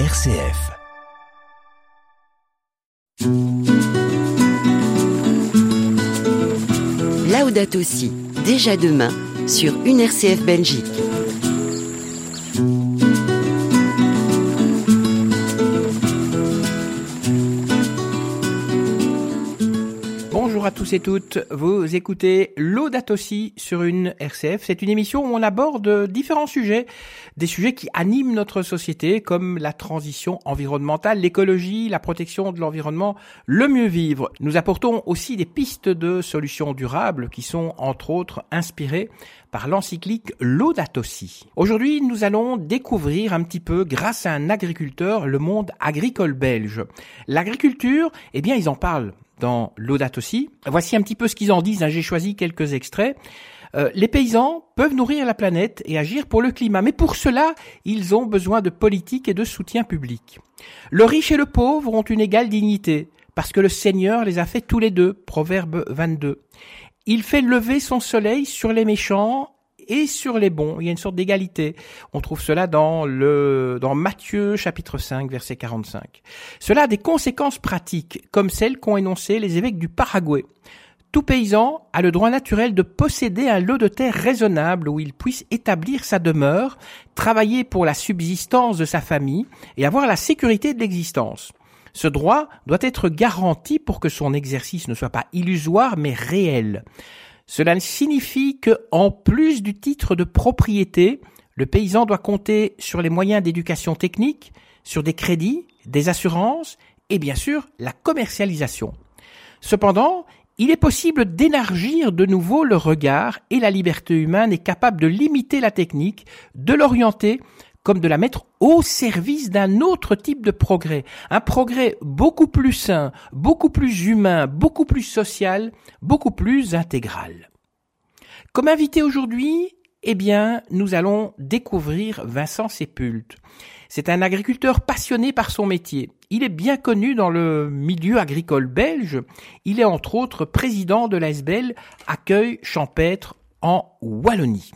RCF. Laudato Si, déjà demain, sur une RCF Belgique. Tous et toutes, vous écoutez Laudato Si sur une RCF. C'est une émission où on aborde différents sujets, des sujets qui animent notre société comme la transition environnementale, l'écologie, la protection de l'environnement, le mieux vivre. Nous apportons aussi des pistes de solutions durables qui sont entre autres inspirées par l'encyclique Laudato Si. Aujourd'hui, nous allons découvrir un petit peu, grâce à un agriculteur, le monde agricole belge. L'agriculture, eh bien, ils en parlent dans Laudato Si. Voici un petit peu ce qu'ils en disent. hein. J'ai choisi quelques extraits. Euh, les paysans peuvent nourrir la planète et agir pour le climat, mais pour cela, ils ont besoin de politique et de soutien public. Le riche et le pauvre ont une égale dignité, parce que le Seigneur les a fait tous les deux. Proverbe 22. Il fait lever son soleil sur les méchants et sur les bons. Il y a une sorte d'égalité. On trouve cela dans le, dans Matthieu chapitre 5 verset 45. Cela a des conséquences pratiques, comme celles qu'ont énoncées les évêques du Paraguay. Tout paysan a le droit naturel de posséder un lot de terre raisonnable où il puisse établir sa demeure, travailler pour la subsistance de sa famille et avoir la sécurité de l'existence. Ce droit doit être garanti pour que son exercice ne soit pas illusoire mais réel. Cela signifie que, en plus du titre de propriété, le paysan doit compter sur les moyens d'éducation technique, sur des crédits, des assurances et bien sûr la commercialisation. Cependant, il est possible d'élargir de nouveau le regard et la liberté humaine est capable de limiter la technique, de l'orienter comme de la mettre au service d'un autre type de progrès, un progrès beaucoup plus sain, beaucoup plus humain, beaucoup plus social, beaucoup plus intégral. Comme invité aujourd'hui, eh bien, nous allons découvrir Vincent Sépulte. C'est un agriculteur passionné par son métier. Il est bien connu dans le milieu agricole belge. Il est entre autres président de l'ASBEL Accueil Champêtre en Wallonie.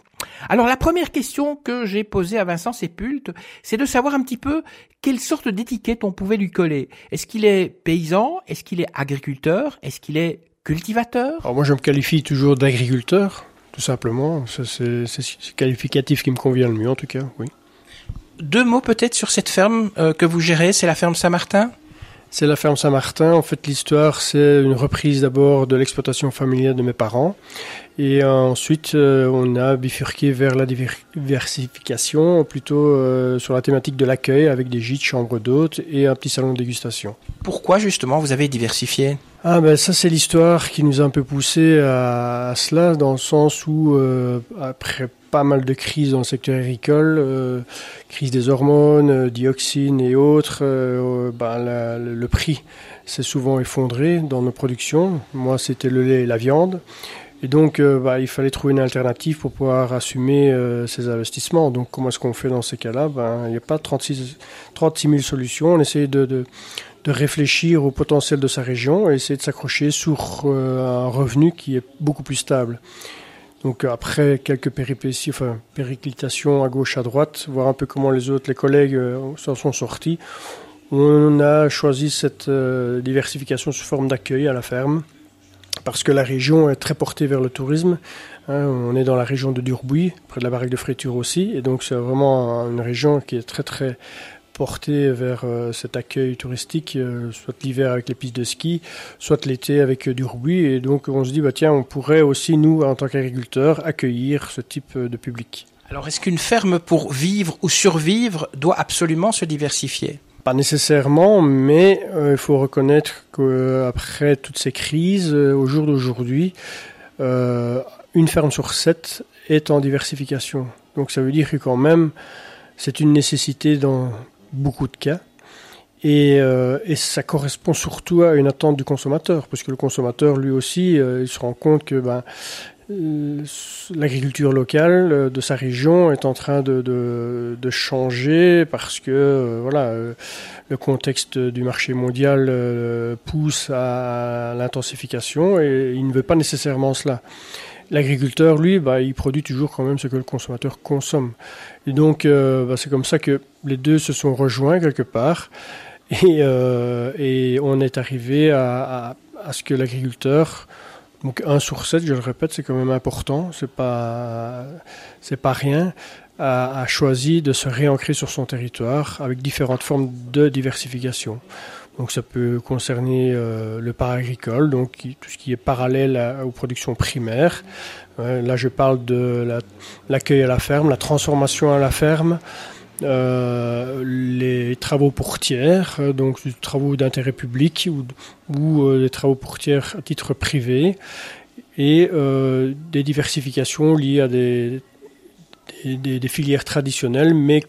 Alors la première question que j'ai posée à Vincent Sépulte, c'est de savoir un petit peu quelle sorte d'étiquette on pouvait lui coller. Est-ce qu'il est paysan? Est-ce qu'il est agriculteur? Est-ce qu'il est cultivateur? Alors moi, je me qualifie toujours d'agriculteur, tout simplement. C'est ce qualificatif qui me convient le mieux, en tout cas, oui. Deux mots peut-être sur cette ferme euh, que vous gérez, c'est la ferme Saint-Martin? C'est la ferme Saint-Martin. En fait, l'histoire, c'est une reprise d'abord de l'exploitation familiale de mes parents. Et ensuite, euh, on a bifurqué vers la diver- diversification, plutôt euh, sur la thématique de l'accueil, avec des gîtes, chambres d'hôtes et un petit salon de dégustation. Pourquoi justement vous avez diversifié? Ah ben ça c'est l'histoire qui nous a un peu poussé à, à cela dans le sens où euh, après pas mal de crises dans le secteur agricole, euh, crise des hormones, euh, dioxines et autres, euh, ben, le, prix s'est souvent effondré dans nos productions. Moi c'était le lait et la viande. Et donc, bah, il fallait trouver une alternative pour pouvoir assumer ces investissements. Donc, comment est-ce qu'on fait dans ces cas-là? Ben, Il n'y a pas 36, 36 000 solutions. On essaie de, de, réfléchir au potentiel de sa région et essayer de s'accrocher sur un revenu qui est beaucoup plus stable. Donc euh, après quelques péripéties, enfin périclitations à gauche, à droite, voir un peu comment les autres, les collègues euh, s'en sont sortis, on a choisi cette euh, diversification sous forme d'accueil à la ferme parce que la région est très portée vers le tourisme. Hein, on est dans la région de Durbuy, près de la baraque de Fréture aussi, et donc c'est vraiment une région qui est très très portée vers euh, cet accueil touristique, euh, soit l'hiver avec les pistes de ski, soit l'été avec euh, Durbuy. Et donc on se dit, bah, tiens, on pourrait aussi, nous, en tant qu'agriculteurs, accueillir ce type de public. Alors est-ce qu'une ferme pour vivre ou survivre doit absolument se diversifier? Pas nécessairement, mais euh, il faut reconnaître qu'après toutes ces crises, euh, au jour d'aujourd'hui, euh, une ferme sur sept est en diversification. Donc ça veut dire que quand même, c'est une nécessité dans beaucoup de cas. Et, euh, et ça correspond surtout à une attente du consommateur, parce que le consommateur, lui aussi, euh, il se rend compte que ben, euh, l'agriculture locale de sa région est en train de, changer parce que voilà, le contexte du marché mondial pousse à l'intensification et il ne veut pas nécessairement cela. l'agriculteur, lui, bah, il produit toujours quand même ce que le consommateur consomme. Et donc, euh, bah, c'est comme ça que les deux se sont rejoints quelque part. Et, euh, on est arrivé à, ce que l'agriculteur, donc 1 sur 7, je le répète, c'est quand même important, c'est pas, pas rien, a, choisi de se réancrer sur son territoire avec différentes formes de diversification. Donc ça peut concerner euh, le paragricole, donc qui, tout ce qui est parallèle à, aux productions primaires. Euh, là, je parle de l'accueil la, à la ferme, la transformation à la ferme, euh, les travaux euh, donc des travaux d'intérêt public ou, des travaux pour tiers à titre privé, et des diversifications liées à des, des filières traditionnelles, mais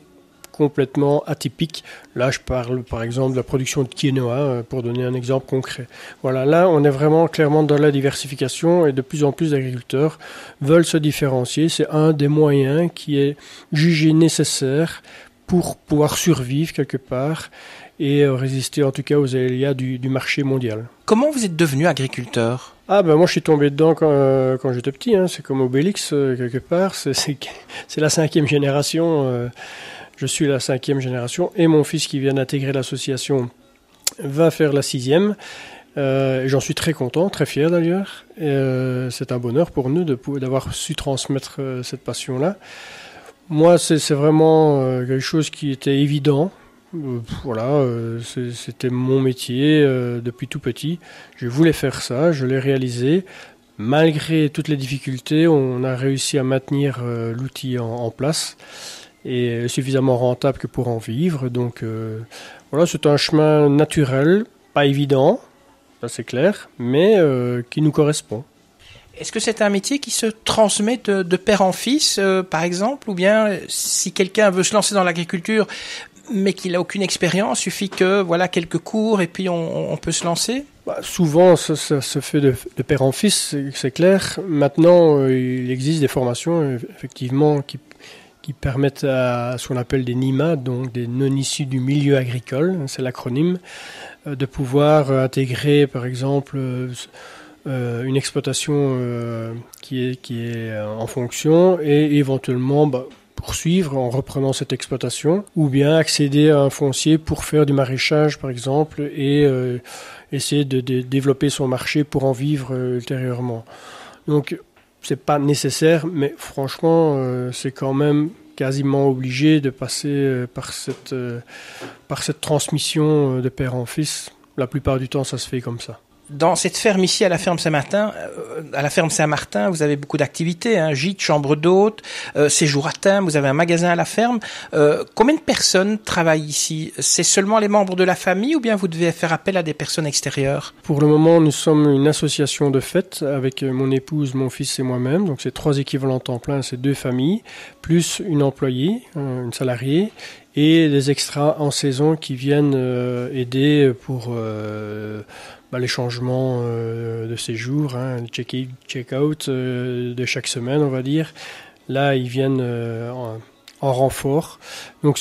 complètement atypique. Là, je parle par exemple de la production de quinoa, euh, pour donner un exemple concret. Voilà, là, on est vraiment clairement dans la diversification et de plus en plus d'agriculteurs veulent se différencier. C'est un des moyens qui est jugé nécessaire pour pouvoir survivre quelque part et résister en tout cas aux aléas du, du marché mondial. Comment vous êtes devenu agriculteur? Ah ben moi je suis tombé dedans quand, euh, quand j'étais petit, hein. c'est comme Obélix euh, quelque part, c'est la cinquième génération. Euh, je suis la cinquième génération et mon fils qui vient d'intégrer l'association va faire la sixième. Euh, J'en suis très content, très fier d'ailleurs. Euh, c'est un bonheur pour nous d'avoir su transmettre euh, cette passion-là. Moi, c'est vraiment quelque chose qui était évident. Voilà, c'était mon métier depuis tout petit. Je voulais faire ça, je l'ai réalisé. Malgré toutes les difficultés, on a réussi à maintenir l'outil en place et suffisamment rentable que pour en vivre. Donc euh, voilà, c'est un chemin naturel, pas évident, ça c'est clair, mais euh, qui nous correspond. Est-ce que c'est un métier qui se transmet de, de père en fils, euh, par exemple, ou bien si quelqu'un veut se lancer dans l'agriculture, mais qu'il n'a aucune expérience, suffit que voilà quelques cours et puis on, on peut se lancer? Bah, Souvent, ça, ça, se fait de, de père en fils, c'est clair. Maintenant, euh, il existe des formations, effectivement, qui qui permettent à ce qu'on appelle des NIMA, donc des non issus du milieu agricole, c'est l'acronyme, euh, de pouvoir intégrer par exemple euh, une exploitation euh, qui, est, qui est en fonction et éventuellement bah, poursuivre en reprenant cette exploitation ou bien accéder à un foncier pour faire du maraîchage par exemple et euh, essayer de, développer son marché pour en vivre euh, ultérieurement. Donc c'est pas nécessaire, mais franchement, euh, c'est quand même quasiment obligé de passer euh, par cette, euh, par cette transmission de père en fils. La plupart du temps, ça se fait comme ça dans cette ferme ici à la ferme Saint-Martin, euh, à la ferme Saint-Martin, vous avez beaucoup d'activités, hein, gîte, chambre d'hôte, euh, séjour à thème, vous avez un magasin à la ferme. Euh, combien de personnes travaillent ici? C'est seulement les membres de la famille ou bien vous devez faire appel à des personnes extérieures? Pour le moment, nous sommes une association de fête avec mon épouse, mon fils et moi-même. Donc c'est trois équivalents temps plein, c'est deux familles, plus une employée, une salariée et des extras en saison qui viennent euh, aider pour euh, bah, les changements euh, de séjour, hein, check-in, check-out euh, de chaque semaine, on va dire. Là, ils viennent euh, en, en, renfort. Donc,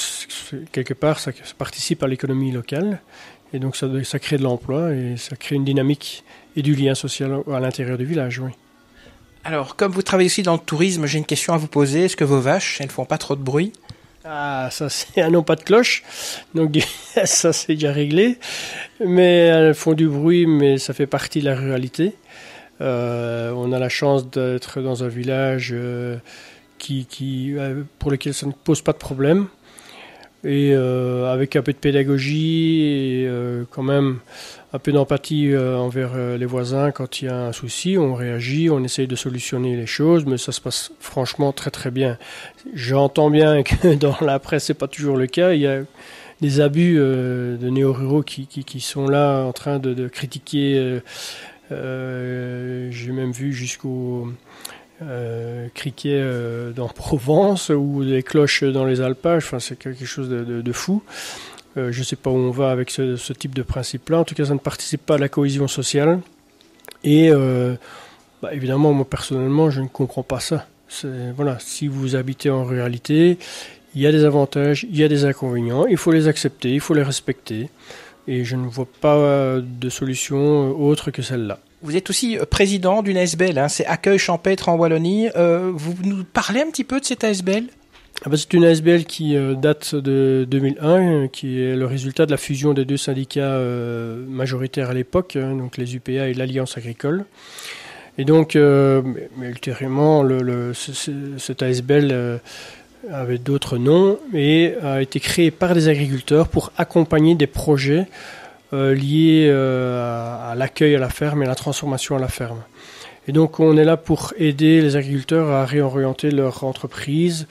quelque part, ça, participe à l'économie locale. Et donc, ça, crée de l'emploi et ça crée une dynamique et du lien social à l'intérieur du village, oui. Alors, comme vous travaillez aussi dans le tourisme, j'ai une question à vous poser. Est-ce que vos vaches, elles font pas trop de bruit? Ah, ça c'est un nom pas de cloche, donc ça c'est déjà réglé. Mais elles font du bruit, mais ça fait partie de la ruralité. Euh, on a la chance d'être dans un village euh, qui, qui, euh, pour lequel ça ne pose pas de problème. Et euh, avec un peu de pédagogie et euh, quand même un peu d'empathie euh, envers les voisins quand il y a un souci, on réagit, on essaye de solutionner les choses, mais ça se passe franchement très très bien. J'entends bien que dans la presse c'est pas toujours le cas. Il y a des abus de néo-ruraux qui, sont là en train de, critiquer. J'ai même vu jusqu'au euh, euh, dans Provence ou des cloches dans les alpages. Enfin, c'est quelque chose de, de, de fou. Euh, je ne sais pas où on va avec ce, ce type de principe-là. En tout cas, ça ne participe pas à la cohésion sociale. Et euh, bah, évidemment, moi personnellement, je ne comprends pas ça. Voilà, si vous habitez en ruralité, il y a des avantages, il y a des inconvénients. Il faut les accepter, il faut les respecter. Et je ne vois pas de solution autre que celle-là. Vous êtes aussi président d'une ASBL, hein, c'est Accueil Champêtre en Wallonie. Euh, vous nous parlez un petit peu de cette ASBL ah bah, c'est une ASBL qui euh, date de 2001, qui est le résultat de la fusion des deux syndicats euh, majoritaires à l'époque, hein, donc les UPA et l'Alliance agricole. Et donc, euh, ultérieurement, cette ASBL avait d'autres noms et a été créé par des agriculteurs pour accompagner des projets liés à, à l'accueil à la ferme et à la transformation à la ferme. Et donc, on est là pour aider les agriculteurs à réorienter leur entreprise,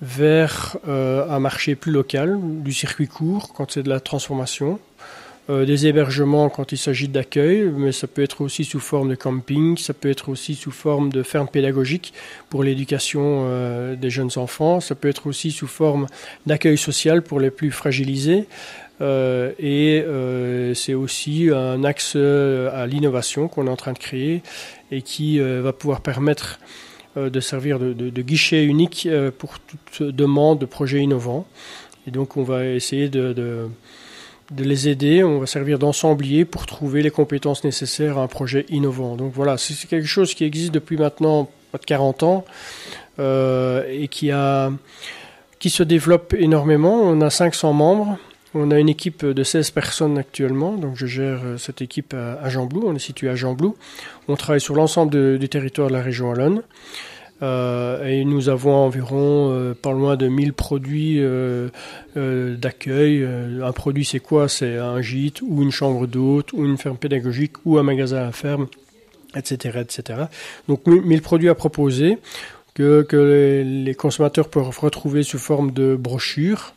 vers euh, un marché plus local, du circuit court quand c'est de la transformation, euh, des hébergements quand il s'agit d'accueil, mais ça peut être aussi sous forme de camping, ça peut être aussi sous forme de ferme pédagogique pour l'éducation euh, des jeunes enfants, ça peut être aussi sous forme d'accueil social pour les plus fragilisés. Et c'est aussi un axe à l'innovation qu'on est en train de créer et qui va pouvoir permettre euh, de servir de, guichet unique euh, pour toute demande de projets innovants. Et donc on va essayer de, les aider, on va servir d'ensemblier pour trouver les compétences nécessaires à un projet innovant. Donc voilà, c'est quelque chose qui existe depuis maintenant pas de 40 ans euh, et qui, a, qui se développe énormément. On a 500 membres. On a une équipe de 16 personnes actuellement, donc je gère cette équipe à, Jean-Blou, on est situé à Jean-Blou. On travaille sur l'ensemble du territoire de la région Wallonne. Euh, et nous avons environ euh, pas loin de 1000 produits euh, euh, d'accueil. Un produit, c'est quoi? C'est un gîte ou une chambre d'hôte ou une ferme pédagogique ou un magasin à ferme, etc. etc. Donc 1000 produits à proposer que les consommateurs peuvent retrouver sous forme de brochures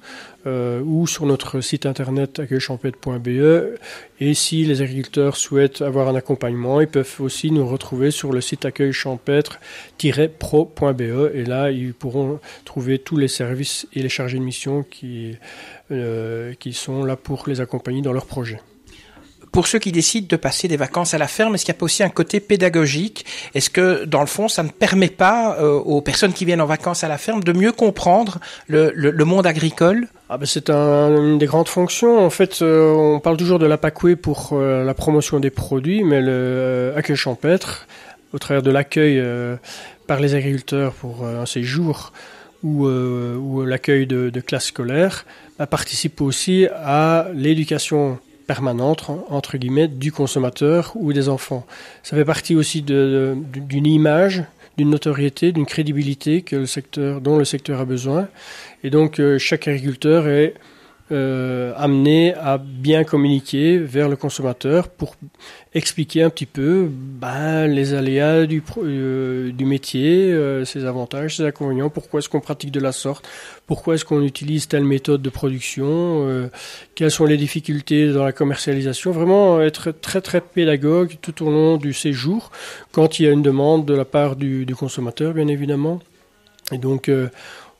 euh, ou sur notre site internet accueilchampêtre.be. Et si les agriculteurs souhaitent avoir un accompagnement, ils peuvent aussi nous retrouver sur le site accueilchampêtre-pro.be. Et là, ils pourront trouver tous les services et les chargés de mission qui, euh, qui sont là pour les accompagner dans leur projet pour ceux qui décident de passer des vacances à la ferme, est-ce qu'il y a pas aussi un côté pédagogique? Est-ce que, dans le fond, ça ne permet pas euh, aux personnes qui viennent en vacances à la ferme de mieux comprendre le, monde agricole? Ah ben c'est un, une des grandes fonctions. En fait, euh, on parle toujours de la PACUE pour euh, la promotion des produits, mais le accueil champêtre, au travers de l'accueil par les agriculteurs pour un séjour ou, ou l'accueil de, de classes scolaires, bah, participe aussi à l'éducation permanente, entre guillemets, du consommateur ou des enfants. Ça fait partie aussi d'une image, d'une notoriété, d'une crédibilité que le secteur, dont le secteur a besoin. Et donc, euh, chaque agriculteur est euh, amené à bien communiquer vers le consommateur pour expliquer un petit peu ben, les aléas du, euh, du métier, euh, ses avantages, ses inconvénients, pourquoi est-ce qu'on pratique de la sorte, pourquoi est-ce qu'on utilise telle méthode de production, euh, quelles sont les difficultés dans la commercialisation, vraiment être très très pédagogue tout au long du séjour quand il y a une demande de la part du, du consommateur bien évidemment. Et donc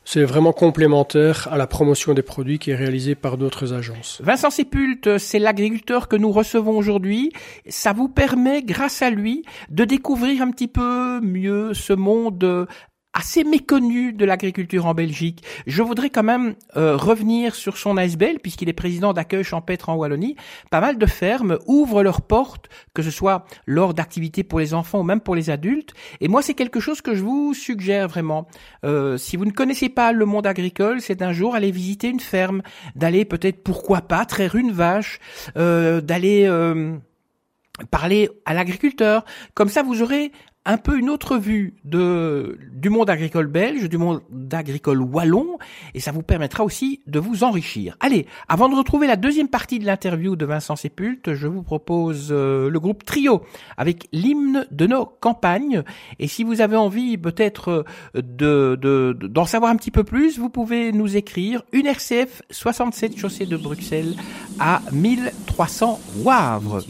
c'est vraiment complémentaire à la promotion des produits qui est réalisée par d'autres agences. Vincent Sépulte, c'est l'agriculteur que nous recevons aujourd'hui. Ça vous permet, grâce à lui, de découvrir un petit peu mieux ce monde assez méconnu de l'agriculture en Belgique. Je voudrais quand même euh, revenir sur son ASBL, puisqu'il est président d'accueil champêtre en Wallonie. Pas mal de fermes ouvrent leurs portes, que ce soit lors d'activités pour les enfants ou même pour les adultes. Et moi, c'est quelque chose que je vous suggère vraiment. Euh, si vous ne connaissez pas le monde agricole, c'est un jour aller visiter une ferme, d'aller peut-être, pourquoi pas, traire une vache, euh, d'aller parler à l'agriculteur. Comme ça, vous aurez un peu une autre vue de, du monde agricole belge, du monde agricole wallon, et ça vous permettra aussi de vous enrichir. Allez, avant de retrouver la deuxième partie de l'interview de Vincent Sépulte, je vous propose euh, le groupe Trio avec l'hymne de nos campagnes. Et si vous avez envie peut-être euh, de, d'en savoir un petit peu plus, vous pouvez nous écrire une RCF 67 chaussée de Bruxelles à 1300 Wavre.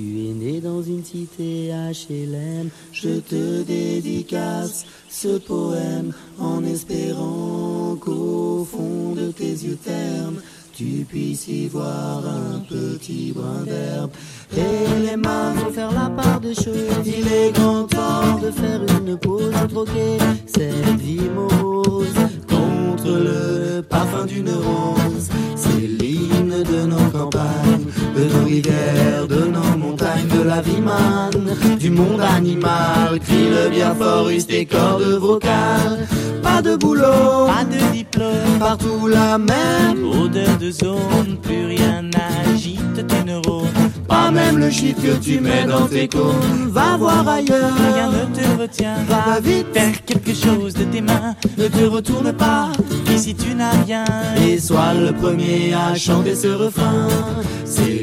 Dédicace ce poème en espérant qu'au fond de tes yeux ternes, tu puisses y voir un petit brin d'herbe. Et les mains vont faire la part des choses. Il est grand temps de faire une pause, troquer cette vie contre le parfum d'une rose. C'est l'hymne de nos campagnes, de nos rivières, de nos montagnes, de la vie manne, du monde animal, crie le bien fort, use tes cordes vocales. Pas de boulot, pas de diplôme, partout la même odeur de zone, plus rien n'agite tes neurones. Pas même le chiffre que tu mets dans tes cônes. Va voir ailleurs, rien ne te retient. Va vite faire quelque chose de tes mains. Ne te retourne pas, ici tu n'as rien. Et sois le premier à chanter ce refrain. C'est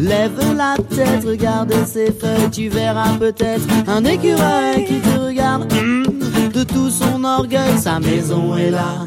Lève la tête, regarde ses feuilles, tu verras peut-être un écureuil qui te regarde de tout son orgueil. Sa maison est là,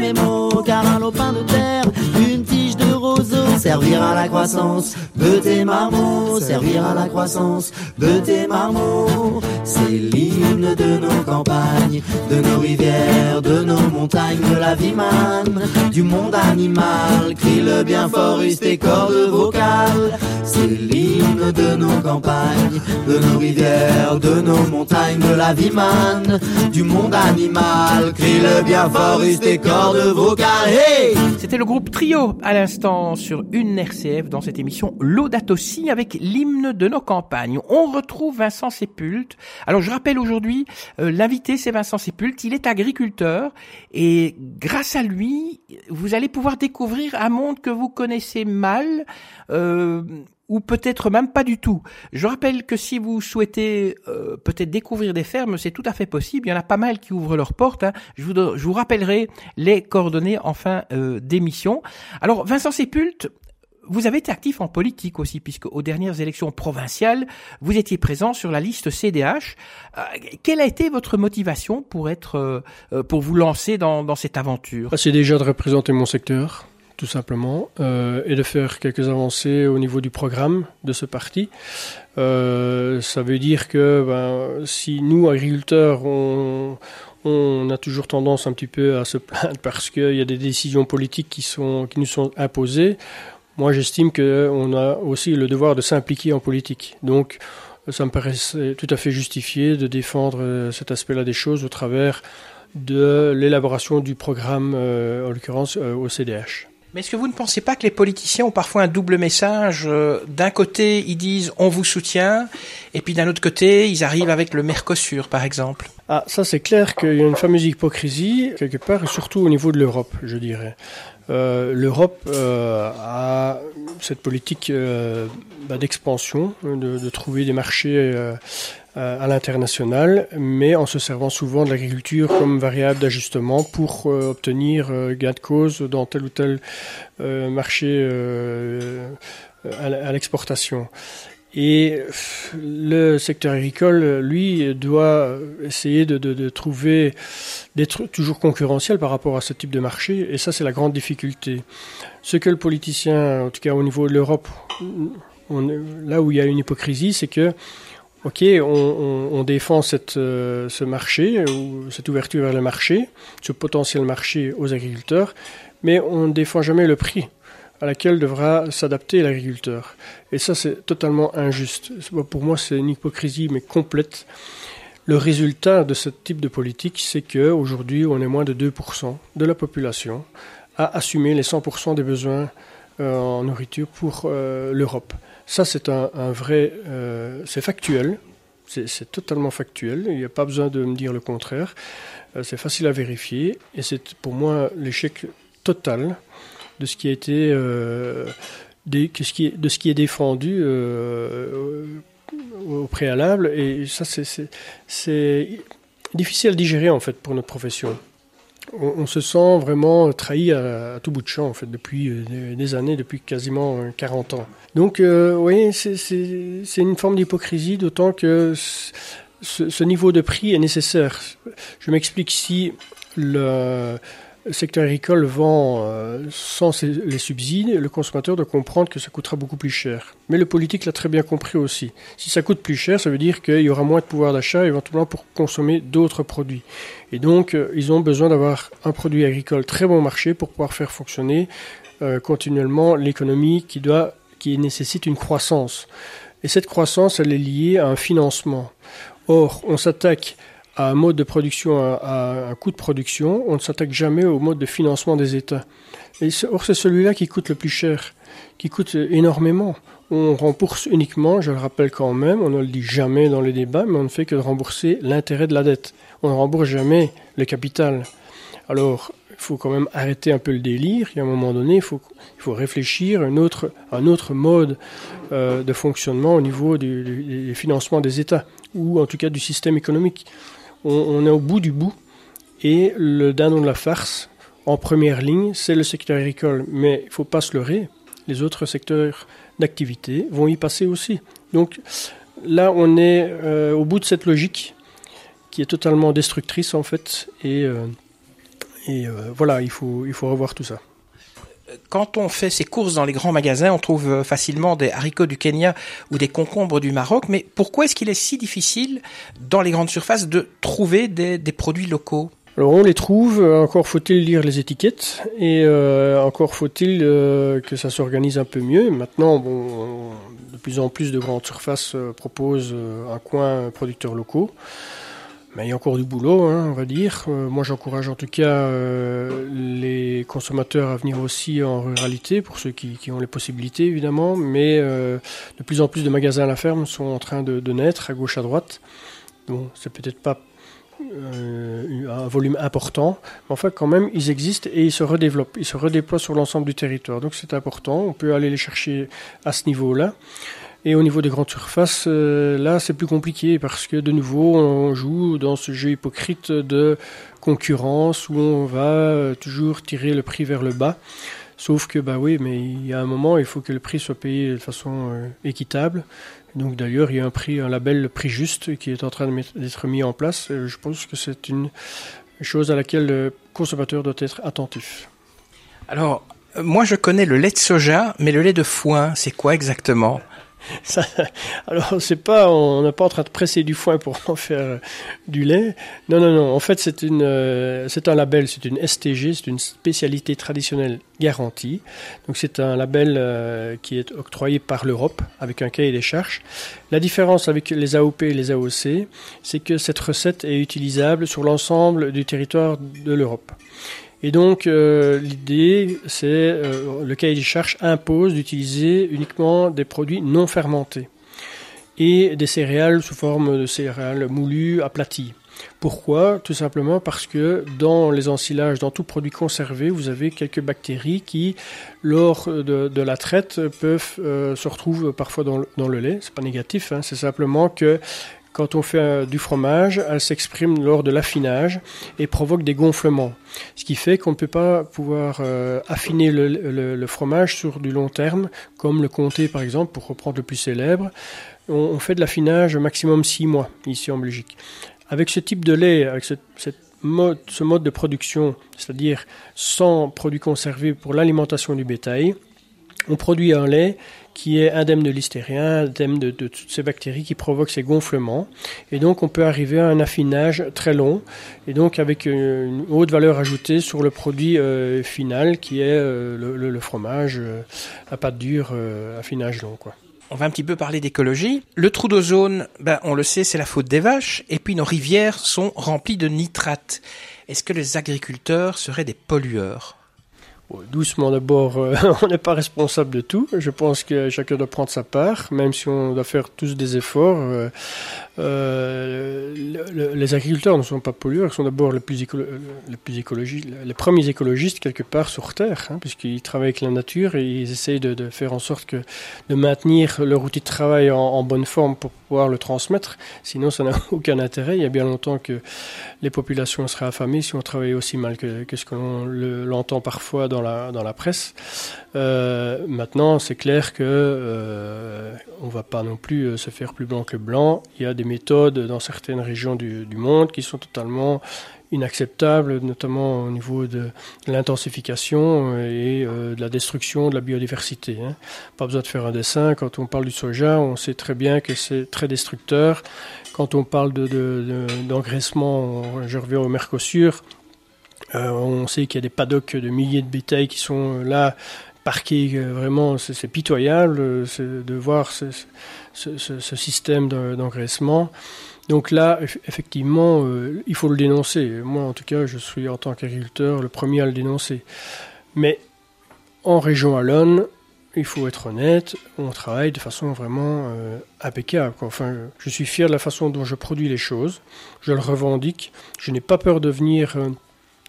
mes mots. Car un lopin de terre, servira à la croissance de tes marmots. Servira à la croissance de tes marmots. C'est l'hymne de nos campagnes, de nos rivières, de nos montagnes, de la vie manne, du monde animal. Crie le bien fort, use tes cordes vocales. C'est l'hymne de nos campagnes, de nos rivières, de nos montagnes, de la vie manne, du monde animal. Crie le bien fort, use tes cordes vocales. Hey C'était le groupe Trio à l'instant sur une RCF dans cette émission L'Audate aussi avec l'hymne de nos campagnes. On retrouve Vincent Sépulte. Alors je rappelle aujourd'hui, euh, l'invité c'est Vincent Sépulte, il est agriculteur et grâce à lui, vous allez pouvoir découvrir un monde que vous connaissez mal. Euh, ou peut-être même pas du tout. Je rappelle que si vous souhaitez euh, peut-être découvrir des fermes, c'est tout à fait possible. Il y en a pas mal qui ouvrent leurs portes. Hein. Je, vous, je, vous, rappellerai les coordonnées en fin euh, d'émission. Alors, Vincent Sépulte, vous avez été actif en politique aussi, puisque aux dernières élections provinciales, vous étiez présent sur la liste CDH. Euh, quelle a été votre motivation pour être, euh, pour vous lancer dans, dans cette aventure? Ah, C'est déjà de représenter mon secteur tout simplement, euh, et de faire quelques avancées au niveau du programme de ce parti. Euh, ça veut dire que ben, si nous, agriculteurs, on, on a toujours tendance un petit peu à se plaindre parce qu'il y a des décisions politiques qui, sont, qui nous sont imposées, moi j'estime qu'on a aussi le devoir de s'impliquer en politique. Donc ça me paraît tout à fait justifié de défendre cet aspect-là des choses au travers de l'élaboration du programme, euh, en l'occurrence euh, au CDH. Mais est-ce que vous ne pensez pas que les politiciens ont parfois un double message euh, D'un côté, ils disent on vous soutient, et puis d'un autre côté, ils arrivent avec le Mercosur, par exemple? Ah, ça c'est clair qu'il y a une fameuse hypocrisie quelque part, et surtout au niveau de l'Europe, je dirais. Euh, L'Europe euh, a cette politique bah, d'expansion, de, trouver des marchés à l'international, mais en se servant souvent de l'agriculture comme variable d'ajustement pour euh, obtenir euh, gain de cause dans tel ou tel euh, marché à l'exportation. Et le secteur agricole, lui, doit essayer de, de, de trouver, d'être toujours concurrentiel par rapport à ce type de marché. Et ça, c'est la grande difficulté. Ce que le politicien, en tout cas au niveau de l'Europe, là où il y a une hypocrisie, c'est que Ok, on, défend cette, euh, ce marché, ou cette ouverture vers le marché, ce potentiel marché aux agriculteurs, mais on ne défend jamais le prix à laquelle devra s'adapter l'agriculteur. Et ça, c'est totalement injuste. Pour moi, c'est une hypocrisie, mais complète. Le résultat de ce type de politique, c'est qu'aujourd'hui, on est moins de 2% de la population à assumer les 100% des besoins euh, en nourriture pour euh, l'Europe. Ça, c'est un, vrai, euh, c'est factuel, c'est totalement factuel. Il n'y a pas besoin de me dire le contraire. Euh, c'est facile à vérifier et c'est pour moi l'échec total de ce qui a été, euh, est- de ce qui est défendu au préalable. Et ça, c'est difficile à digérer en fait pour notre profession. On, se sent vraiment trahi à, tout bout de champ en fait depuis euh, des, années, depuis quasiment euh, 40 ans. Donc euh, oui, c'est- une forme d'hypocrisie, d'autant que ce, ce niveau de prix est nécessaire. Je m'explique si le secteur agricole vend euh, sans les subsides, le consommateur doit comprendre que ça coûtera beaucoup plus cher. Mais le politique l'a très bien compris aussi. Si ça coûte plus cher, ça veut dire qu'il y aura moins de pouvoir d'achat éventuellement pour consommer d'autres produits. Et donc, euh, ils ont besoin d'avoir un produit agricole très bon marché pour pouvoir faire fonctionner euh, continuellement l'économie qui doit, qui nécessite une croissance. Et cette croissance, elle est liée à un financement. Or, on s'attaque à un mode de production, à, un coût de production, on ne s'attaque jamais au mode de financement des États. Or, c'est celui-là qui coûte le plus cher, qui coûte énormément. On rembourse uniquement, je le rappelle quand même, on ne le dit jamais dans les débats, mais on ne fait que rembourser l'intérêt de la dette. On ne rembourse jamais le capital. Alors, il faut quand même arrêter un peu le délire. Il y a un moment donné, il faut, réfléchir à un autre, mode euh, de fonctionnement au niveau du, du- du financement des États, ou en tout cas du système économique. On, est au bout du bout, et le dindon de la farce, en première ligne, c'est le secteur agricole. Mais il ne faut pas se leurrer, les autres secteurs d'activité vont y passer aussi. Donc là, on est euh, au bout de cette logique qui est totalement destructrice en fait, et, euh, euh, voilà, il faut, il faut revoir tout ça. Quand on fait ses courses dans les grands magasins, on trouve euh, facilement des haricots du Kenya ou des concombres du Maroc. Mais pourquoi est-ce qu'il est si difficile dans les grandes surfaces de trouver des, produits locaux? Alors on les trouve, euh, encore faut-il lire les étiquettes et euh, encore faut-il que ça s'organise un peu mieux. Maintenant, bon, on- de plus en plus de grandes surfaces proposent un coin producteurs locaux. Mais il y a encore du boulot, hein, on va dire. Euh, moi, j'encourage en tout cas euh, les consommateurs à venir aussi en ruralité, pour ceux qui, ont les possibilités, évidemment. Mais euh, de plus en plus de magasins à la ferme sont en train de, de naître à gauche, à droite. Bon, c'est peut-être pas un volume important, mais enfin quand même ils existent et ils se redéveloppent, ils se redéploient sur l'ensemble du territoire. Donc c'est important, on peut aller les chercher à ce niveau-là. Et au niveau des grandes surfaces, euh, là c'est plus compliqué parce que de nouveau on joue dans ce jeu hypocrite de concurrence où on va euh, toujours tirer le prix vers le bas. Sauf que bah oui, mais il y a un moment il faut que le prix soit payé de façon euh, équitable. Donc d'ailleurs, il y a un prix, un label prix juste qui est en train d'être mis en place. Je pense que c'est une chose à laquelle le consommateur doit être attentif. Alors, moi je connais le lait de soja, mais le lait de foin, c'est quoi exactement? Alors c'est pas, on n'est pas en train de presser du foin pour en faire euh, du lait. Non, non, non. En fait, c'est une, euh, c'est un label, c'est une STG, c'est une spécialité traditionnelle garantie. Donc c'est un label euh, qui est octroyé par l'Europe avec un cahier des charges. La différence avec les AOP et les AOC, c'est que cette recette est utilisable sur l'ensemble du territoire de l'Europe. Et donc, euh, l'idée, c'est euh, le cahier des charges impose d'utiliser uniquement des produits non fermentés et des céréales sous forme de céréales moulues, aplaties. Pourquoi? Tout simplement parce que dans les ensilages, dans tout produit conservé, vous avez quelques bactéries qui, lors de, la traite, peuvent euh, se retrouver parfois dans le, dans le lait. C'est pas négatif, hein, c'est simplement que quand on fait euh, du fromage, elles s'expriment lors de l'affinage et provoquent des gonflements. Ce qui fait qu'on ne peut pas pouvoir euh, affiner le, fromage sur du long terme, comme le comté par exemple, pour reprendre le plus célèbre. On, fait de l'affinage maximum 6 mois ici en Belgique. Avec ce type de lait, avec ce, mode, ce mode de production, c'est-à-dire sans produits conservés pour l'alimentation du bétail, on produit un lait qui est indemne de l'hystérien, indemne de, toutes ces bactéries qui provoquent ces gonflements. Et donc on peut arriver à un affinage très long, et donc avec une, haute valeur ajoutée sur le produit euh, final qui est euh, le, fromage euh, à pâte dure, affinage long. On va un petit peu parler d'écologie. Le trou d'ozone, ben, on le sait, c'est la faute des vaches. Et puis nos rivières sont remplies de nitrates. Est-ce que les agriculteurs seraient des pollueurs? Doucement d'abord, euh, on n'est pas responsable de tout. Je pense que chacun doit prendre sa part, même si on doit faire tous des efforts. Euh, euh, le, les agriculteurs ne sont pas pollueurs, ils sont d'abord les les premiers écologistes quelque part sur Terre, hein, puisqu'ils travaillent avec la nature et ils essayent de, faire en sorte de maintenir leur outil de travail en, en bonne forme pour pouvoir le transmettre. Sinon, ça n'a aucun intérêt. Il y a bien longtemps que les populations seraient affamées si on travaillait aussi mal que, que ce que l'on l'entend parfois dans la, presse. Euh, maintenant, c'est clair que euh, on va pas non plus euh, se faire plus blanc que blanc. Il y a des méthodes dans certaines régions du, monde qui sont totalement inacceptables, notamment au niveau de, l'intensification et euh, de la destruction de la biodiversité. Hein. Pas besoin de faire un dessin. Quand on parle du soja, on sait très bien que c'est très destructeur. Quand on parle d'engraissement, de, de, je reviens au Mercosur, on sait qu'il y a des paddocks de milliers de bétails qui sont là parqués. Euh, vraiment, c'est pitoyable de voir ce, système d'engraissement. Donc là, effectivement, euh, il faut le dénoncer. Moi, en tout cas, je suis en tant qu'agriculteur le premier à le dénoncer. Mais en région Wallonne, il faut être honnête, on travaille de façon vraiment euh, impeccable. Enfin, je suis fier de la façon dont je produis les choses. Je le revendique. Je n'ai pas peur de venir, euh,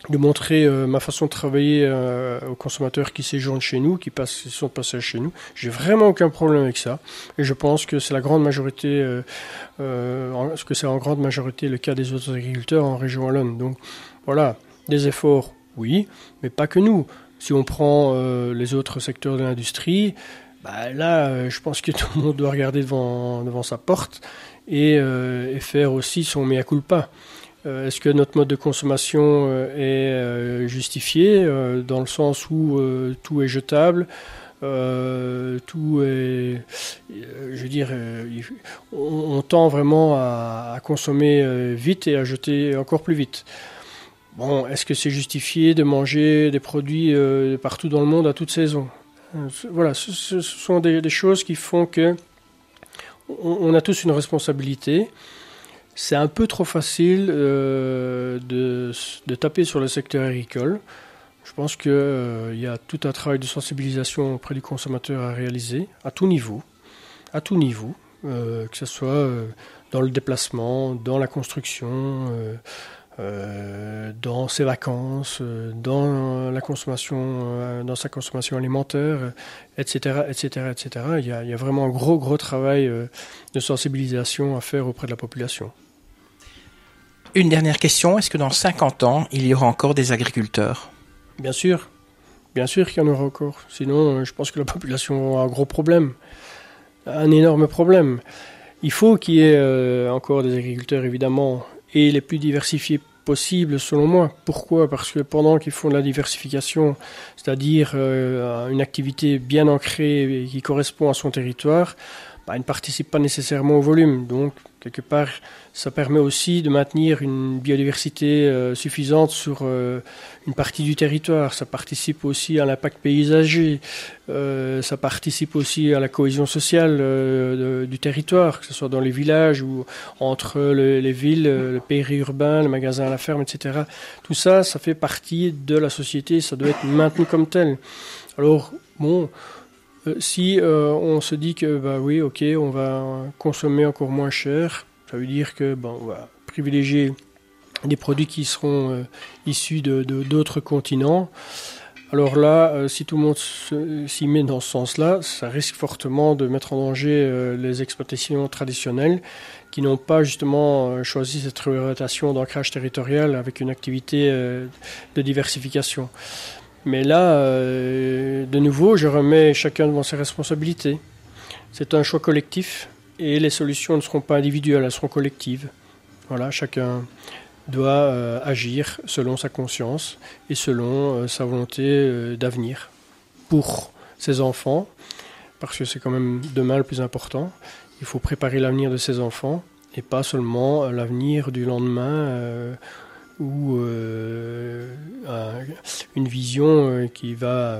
de montrer euh, ma façon de travailler euh, aux consommateurs qui séjournent chez nous, qui, passent, qui sont passage chez nous. J'ai vraiment aucun problème avec ça. Et je pense que c'est la grande majorité, euh, euh, que c'est en grande majorité le cas des autres agriculteurs en région Wallonne. Donc voilà, des efforts, oui, mais pas que nous. Si on prend les autres secteurs de l'industrie, bah là, je pense que tout le monde doit regarder devant, sa porte et, et faire aussi son mea culpa. Euh, Est-ce que notre mode de consommation euh, est euh, justifié dans le sens où tout est jetable tout est, je veux dire, on, tend vraiment à, consommer vite et à jeter encore plus vite. Bon, est-ce que c'est justifié de manger des produits partout dans le monde à toute saison? Voilà, ce, sont des, choses qui font que on, on, a tous une responsabilité. C'est un peu trop facile euh, de, taper sur le secteur agricole. Je pense qu'il euh, y a tout un travail de sensibilisation auprès du consommateur à réaliser, à tout niveau, à tout niveau, euh, que ce soit dans le déplacement, dans la construction, dans ses vacances, dans la consommation, dans sa consommation alimentaire, etc., etc., etc. Il y a, il y a vraiment un gros, gros travail de sensibilisation à faire auprès de la population. Une dernière question, est-ce que dans 50 ans, il y aura encore des agriculteurs? Bien sûr, bien sûr qu'il y en aura encore. Sinon, je pense que la population a un gros problème, un énorme problème. Il faut qu'il y ait euh, encore des agriculteurs, évidemment, et les plus diversifiés possibles selon moi. Pourquoi? Parce que pendant qu'ils font de la diversification, c'est-à-dire euh, une activité bien ancrée et qui correspond à son territoire, bah, ils ne participent pas nécessairement au volume. Donc, quelque part, ça permet aussi de maintenir une biodiversité euh, suffisante sur euh, une partie du territoire. Ça participe aussi à l'impact paysager. Euh, ça participe aussi à la cohésion sociale du territoire, que ce soit dans les villages ou entre le, les villes, le périurbain, le magasin à la ferme, etc. Tout ça, ça fait partie de la société. Ça doit être maintenu comme tel. Alors, bon. Si on se dit que bah oui, ok, on va consommer encore moins cher, ça veut dire que bon, on privilégier des produits qui seront euh, issus de d'autres continents. Alors là, euh, si tout le monde s'y met dans ce sens-là, ça risque fortement de mettre en danger euh, les exploitations traditionnelles qui n'ont pas justement choisi cette orientation d'ancrage territorial avec une activité de diversification. Mais là, de nouveau, je remets chacun devant ses responsabilités. C'est un choix collectif et les solutions ne seront pas individuelles, elles seront collectives. Voilà, chacun doit euh, agir selon sa conscience et selon euh, sa volonté euh, d'avenir pour ses enfants, parce que c'est quand même demain le plus important. Il faut préparer l'avenir de ses enfants et pas seulement l'avenir du lendemain ou une vision qui va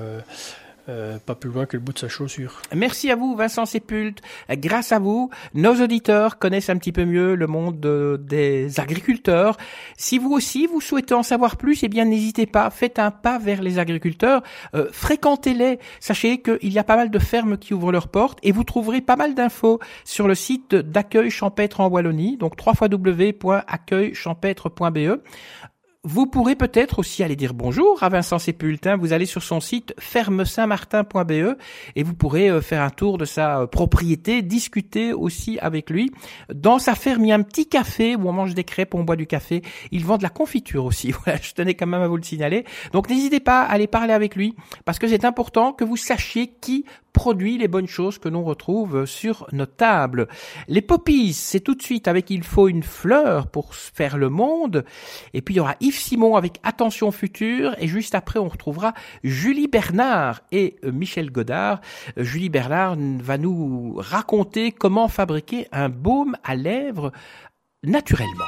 euh, pas plus loin que le bout de sa chaussure. Merci à vous, Vincent Sépulte. Grâce à vous, nos auditeurs connaissent un petit peu mieux le monde de- des agriculteurs. Si vous aussi, vous souhaitez en savoir plus, eh bien, n'hésitez pas, faites un pas vers les agriculteurs, euh, fréquentez-les. Sachez qu'il y a pas mal de fermes qui ouvrent leurs portes et vous trouverez pas mal d'infos sur le site d'accueil champêtre en Wallonie, donc www.accueilchampêtre.be. Vous pourrez peut-être aussi aller dire bonjour à Vincent Sépultin. Vous allez sur son site fermesaintmartin.be et vous pourrez euh, faire un tour de sa euh, propriété, discuter aussi avec lui. Dans sa ferme, il y a un petit café où on mange des crêpes, on boit du café. Il vend de la confiture aussi. Voilà, je tenais quand même à vous le signaler. Donc n'hésitez pas à aller parler avec lui parce que c'est important que vous sachiez qui produit les bonnes choses que l'on retrouve sur nos tables. Les poppies, c'est tout de suite avec Il faut une fleur pour faire le monde. Et puis il y aura Yves Simon avec Attention future. Et juste après, on retrouvera Julie Bernard et euh, Michel Godard. Euh, Julie Bernard va nous raconter comment fabriquer un baume à lèvres naturellement.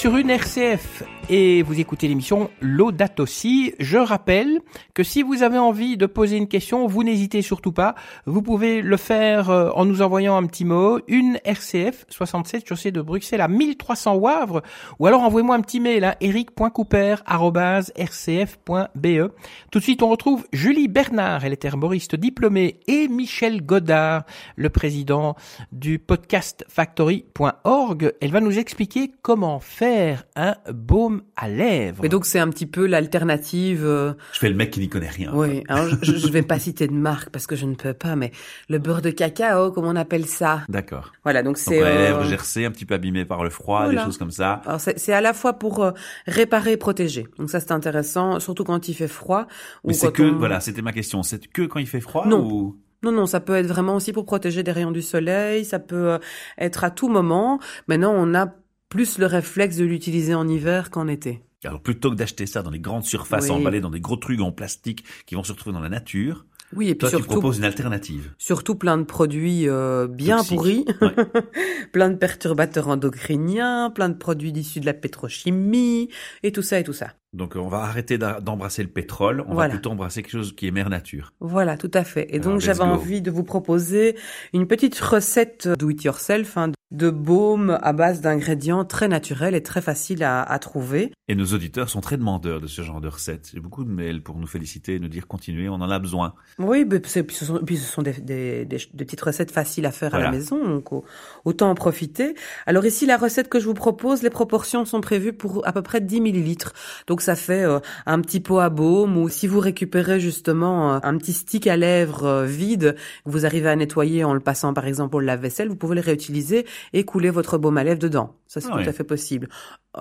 Sur une RCF et vous écoutez l'émission L'Audate aussi. Je rappelle que si vous avez envie de poser une question, vous n'hésitez surtout pas. Vous pouvez le faire euh, en nous envoyant un petit mot, une RCF 67 chaussée de Bruxelles à 1300 Wavre, ou alors envoyez-moi un petit mail à eric.couper@rcf.be. Tout de suite, on retrouve Julie Bernard, elle est herboriste diplômée, et Michel Godard, le président du podcast factory.org. Elle va nous expliquer comment faire un baume à lèvres. Mais donc c'est un petit peu l'alternative. euh, Je fais le mec qui n'y connaît rien. Oui, alors je, je vais pas citer de marque parce que je ne peux pas, mais le beurre de cacao, comme on appelle ça? D'accord. Voilà, donc c'est. les euh, lèvres gercées, un petit peu abîmées par le froid, Voilà. des choses comme ça. alors c'est à la fois pour euh, réparer et protéger. Donc ça c'est intéressant, surtout quand il fait froid. ou Mais c'est que, on- voilà, c'était ma question. C'est que quand il fait froid Non. ou Non, non, ça peut être vraiment aussi pour protéger des rayons du soleil, ça peut euh, être à tout moment. Maintenant, on a plus le réflexe de l'utiliser en hiver qu'en été. Alors plutôt que d'acheter ça dans des grandes surfaces Oui. emballées dans des gros trucs en plastique qui vont se retrouver dans la nature, Oui, et puis toi tu proposes une alternative. surtout plein de produits euh, bien pourris, Ouais. plein de perturbateurs endocriniens, plein de produits issus de la pétrochimie, et tout ça et tout ça. Donc on va arrêter d'embrasser le pétrole, on Voilà. va plutôt embrasser quelque chose qui est mère nature. Voilà, tout à fait. Et Alors, donc j'avais envie de vous proposer une petite recette do it yourself hein, de baume à base d'ingrédients très naturels et très faciles à, à trouver. Et nos auditeurs sont très demandeurs de ce genre de recettes. J'ai beaucoup de mails pour nous féliciter, nous dire continuez, on en a besoin. Oui, mais puis ce sont, puis ce sont des, des, des, des petites recettes faciles à faire à la maison, donc au- autant en profiter. Alors ici, la recette que je vous propose, les proportions sont prévues pour à peu près 10 millilitres. Donc ça fait euh, un petit pot à baume, ou si vous récupérez justement euh, un petit stick à lèvres euh, vide, vous arrivez à nettoyer en le passant par exemple au lave-vaisselle, vous pouvez le réutiliser et couler votre baume à lèvres dedans. Ça, c'est Ah tout oui. à fait possible.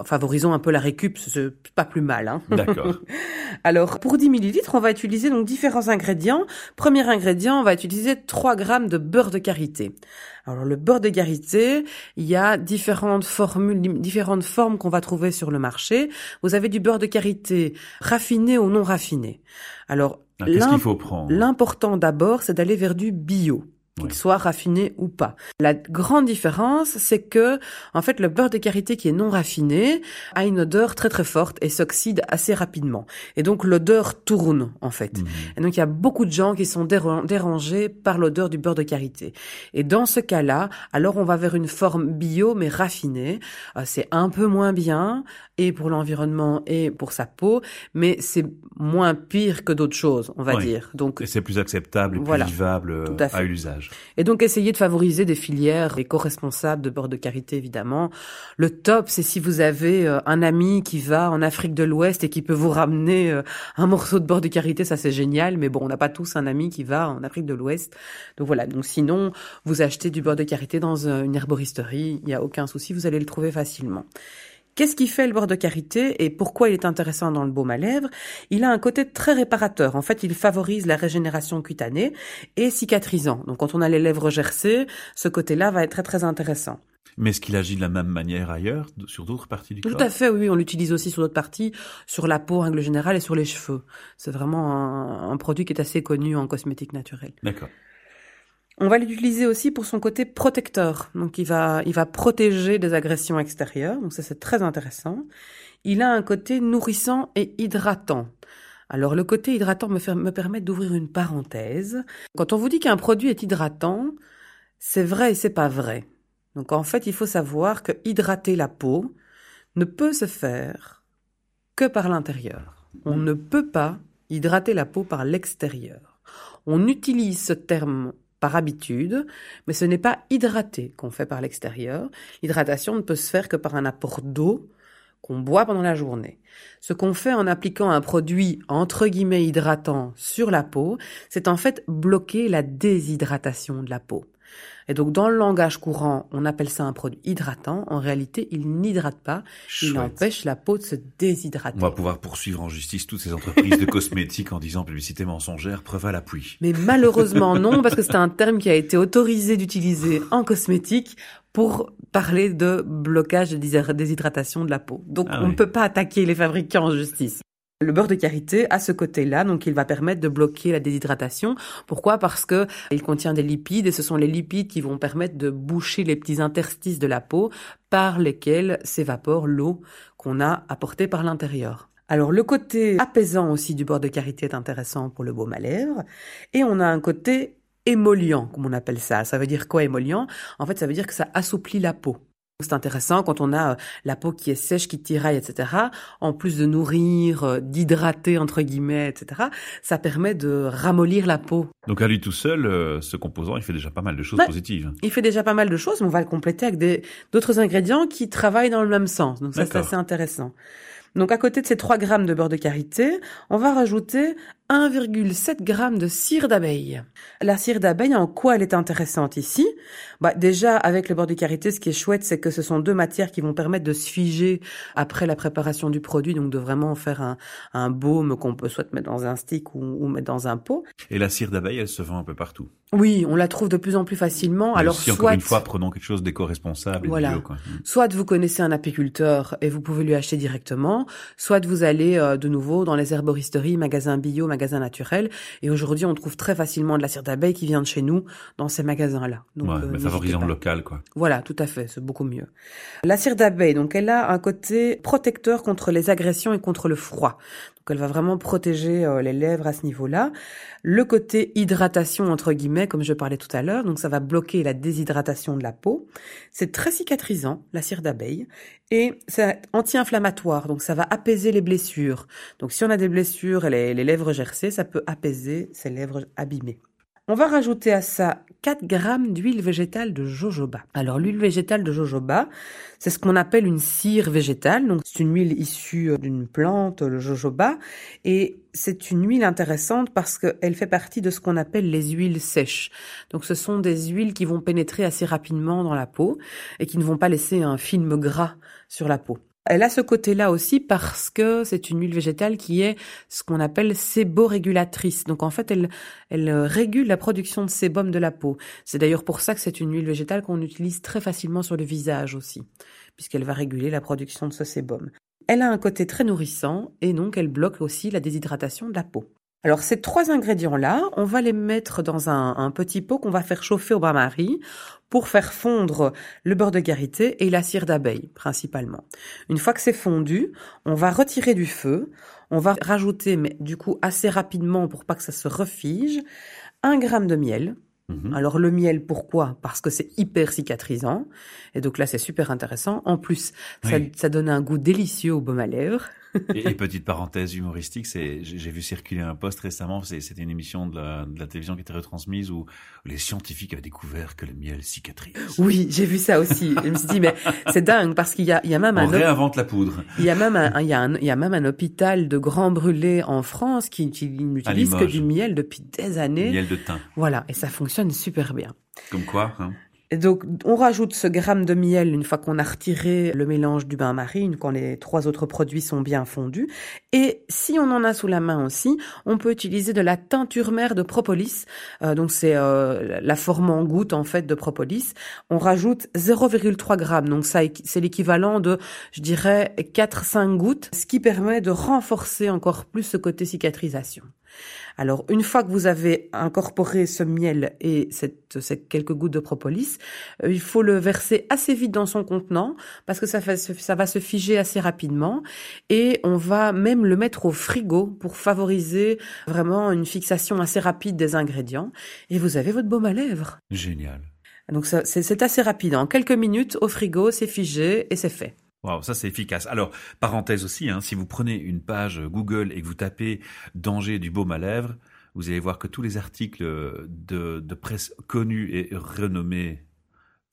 Favorisons un peu la récup, c'est pas plus mal. Hein. D'accord. Alors, pour 10 millilitres, on va utiliser donc différents ingrédients. Premier ingrédient, on va utiliser 3 grammes de beurre de karité. Alors, le beurre de karité, il y a différentes formules, différentes formes qu'on va trouver sur le marché. Vous avez du beurre de karité raffiné ou non raffiné. Alors, Alors, Qu'est-ce l'im- qu'il faut prendre? l'important d'abord, c'est d'aller vers du bio qu'il soit raffiné ou pas. La grande différence, c'est que, en fait, le beurre de karité qui est non raffiné a une odeur très très forte et s'oxyde assez rapidement. Et donc, l'odeur tourne, en fait. Mhm. Et donc, il y a beaucoup de gens qui sont déran- dérangés par l'odeur du beurre de karité. Et dans ce cas-là, alors on va vers une forme bio, mais raffinée. Euh, C'est un peu moins bien, et pour l'environnement et pour sa peau, mais c'est moins pire que d'autres choses, on va Oui. dire. Donc, Et c'est plus acceptable et plus Voilà. vivable euh, à l'usage. Et donc essayer de favoriser des filières éco-responsables de beurre de karité évidemment. Le top c'est si vous avez euh, un ami qui va en Afrique de l'Ouest et qui peut vous ramener euh, un morceau de beurre de karité, ça c'est génial, mais bon on n'a pas tous un ami qui va en Afrique de l'Ouest. Donc voilà, donc sinon vous achetez du beurre de karité dans euh, une herboristerie, il n'y a aucun souci, vous allez le trouver facilement. Qu'est-ce qui fait le beurre de karité et pourquoi il est intéressant dans le baume à lèvres? Il a un côté très réparateur. En fait, il favorise la régénération cutanée et cicatrisant. Donc, quand on a les lèvres gercées, ce côté-là va être très très intéressant. Mais est-ce qu'il agit de la même manière ailleurs, sur d'autres parties du Tout corps? à fait, oui, on l'utilise aussi sur d'autres parties, sur la peau en règle générale et sur les cheveux. C'est vraiment un, un produit qui est assez connu en cosmétique naturelle. D'accord. On va l'utiliser aussi pour son côté protecteur. Donc il va, il va protéger des agressions extérieures. Donc ça c'est très intéressant. Il a un côté nourrissant et hydratant. Alors le côté hydratant me, me permet d'ouvrir une parenthèse. Quand on vous dit qu'un produit est hydratant, c'est vrai et c'est pas vrai. Donc en fait il faut savoir que hydrater la peau ne peut se faire que par l'intérieur. On ne peut pas hydrater la peau par l'extérieur. On utilise ce terme par habitude, mais ce n'est pas hydrater qu'on fait par l'extérieur. L'hydratation ne peut se faire que par un apport d'eau qu'on boit pendant la journée. Ce qu'on fait en appliquant un produit entre guillemets hydratant sur la peau, c'est en fait bloquer la déshydratation de la peau. Et donc dans le langage courant, on appelle ça un produit hydratant. En réalité, il n'hydrate pas, il empêche la peau de se déshydrater. On va pouvoir poursuivre en justice toutes ces entreprises de cosmétiques en disant publicité mensongère, preuve à l'appui. Mais malheureusement non, parce que c'est un terme qui a été autorisé d'utiliser en cosmétique pour parler de blocage de déshy- déshydratation de la peau. Donc Ah on oui. ne peut pas attaquer les fabricants en justice. Le beurre de karité a ce côté-là, donc il va permettre de bloquer la déshydratation. Pourquoi? Parce que il contient des lipides et ce sont les lipides qui vont permettre de boucher les petits interstices de la peau par lesquels s'évapore l'eau qu'on a apportée par l'intérieur. Alors le côté apaisant aussi du beurre de karité est intéressant pour le baume à lèvres et on a un côté émollient, comme on appelle ça. Ça veut dire quoi émollient En fait, ça veut dire que ça assouplit la peau. C'est intéressant quand on a euh, la peau qui est sèche, qui tiraille, etc. En plus de nourrir, euh, d'hydrater entre guillemets, etc. Ça permet de ramollir la peau. Donc à lui tout seul, euh, ce composant, il fait déjà pas mal de choses positives. Il fait déjà pas mal de choses, mais on va le compléter avec d'autres ingrédients qui travaillent dans le même sens. Donc ça, c'est assez intéressant. Donc à côté de ces 3 grammes de beurre de karité, on va rajouter 1,7 grammes de cire d'abeille. La cire d'abeille, en quoi elle est intéressante ici? Bah, Déjà, avec le beurre de karité, ce qui est chouette, c'est que ce sont deux matières qui vont permettre de se figer après la préparation du produit, donc de vraiment faire un, un baume qu'on peut soit mettre dans un stick ou, ou mettre dans un pot. Et la cire d'abeille, elle se vend un peu partout. Oui, on la trouve de plus en plus facilement. Mais Alors aussi, encore soit une fois, prenons quelque chose d'éco-responsable Voilà. bio, quoi. Mm. Soit vous connaissez un apiculteur et vous pouvez lui acheter directement, soit vous allez euh, de nouveau dans les herboristeries, magasins bio, magasins naturels. Et aujourd'hui, on trouve très facilement de la cire d'abeille qui vient de chez nous dans ces magasins-là. Donc, Ouais, euh, mais le local, quoi. Voilà, tout à fait, c'est beaucoup mieux. La cire d'abeille, donc elle a un côté protecteur contre les agressions et contre le froid. Donc elle va vraiment protéger euh, les lèvres à ce niveau-là. Le côté hydratation entre guillemets, comme je parlais tout à l'heure, donc ça va bloquer la déshydratation de la peau. C'est très cicatrisant, la cire d'abeille, et c'est anti-inflammatoire, donc ça va apaiser les blessures. Donc si on a des blessures et les, les lèvres gercées, ça peut apaiser ces lèvres abîmées. On va rajouter à ça 4 grammes d'huile végétale de jojoba. Alors l'huile végétale de jojoba, c'est ce qu'on appelle une cire végétale. Donc c'est une huile issue euh, d'une plante, le jojoba, et c'est une huile intéressante parce qu'elle fait partie de ce qu'on appelle les huiles sèches. Donc ce sont des huiles qui vont pénétrer assez rapidement dans la peau et qui ne vont pas laisser un film gras sur la peau. Elle a ce côté-là aussi parce que c'est une huile végétale qui est ce qu'on appelle séborégulatrice. Donc en fait, elle, elle euh, régule la production de sébum de la peau. C'est d'ailleurs pour ça que c'est une huile végétale qu'on utilise très facilement sur le visage aussi, puisqu'elle va réguler la production de ce sébum. Elle a un côté très nourrissant et donc elle bloque aussi la déshydratation de la peau. Alors ces trois ingrédients-là, on va les mettre dans un, un petit pot qu'on va faire chauffer au bain-marie pour faire fondre le beurre de karité et la cire d'abeille principalement. Une fois que c'est fondu, on va retirer du feu, on va rajouter, mais du coup assez rapidement pour pas que ça se refige, un gramme de miel. Mhm. Alors le miel, pourquoi? Parce que c'est hyper cicatrisant. Et donc là, c'est super intéressant. En plus, ça, ça donne un goût délicieux au baume à lèvres. Et, et petite parenthèse humoristique, c'est j'ai vu circuler un post récemment. c'est- C'était une émission de la, de la télévision qui était retransmise où les scientifiques avaient découvert que le miel cicatrise. Oui, j'ai vu ça aussi. Je me suis dit, mais c'est dingue parce qu'il y a, il y a même On un, réinvente la poudre. il y a même un, il y a un, il y a même un hôpital de grands brûlés en France qui, qui n'utilise que du miel depuis des années. Miel de thym. Voilà, et ça fonctionne super bien. Comme quoi, hein. Donc, on rajoute ce gramme de miel une fois qu'on a retiré le mélange du bain-marie, quand les trois autres produits sont bien fondus. Et si on en a sous la main aussi, on peut utiliser de la teinture mère de propolis. Euh, donc, c'est euh, la forme en goutte, en fait, de propolis. On rajoute 0,3 grammes. Donc, ça, c'est l'équivalent de, je dirais, 4-5 gouttes, ce qui permet de renforcer encore plus ce côté cicatrisation. Alors, une fois que vous avez incorporé ce miel et cette, ces quelques gouttes de propolis, euh, il faut le verser assez vite dans son contenant parce que ça, fait, ça va se figer assez rapidement et on va même le mettre au frigo pour favoriser vraiment une fixation assez rapide des ingrédients et vous avez votre baume à lèvres. génial. Donc, c'est assez rapide. En quelques minutes, au frigo, c'est figé et c'est fait. Waouh, ça c'est efficace. Alors, parenthèse aussi, hein, si vous prenez une page Google et que vous tapez danger du baume à lèvres, vous allez voir que tous les articles de, de presse connus et renommés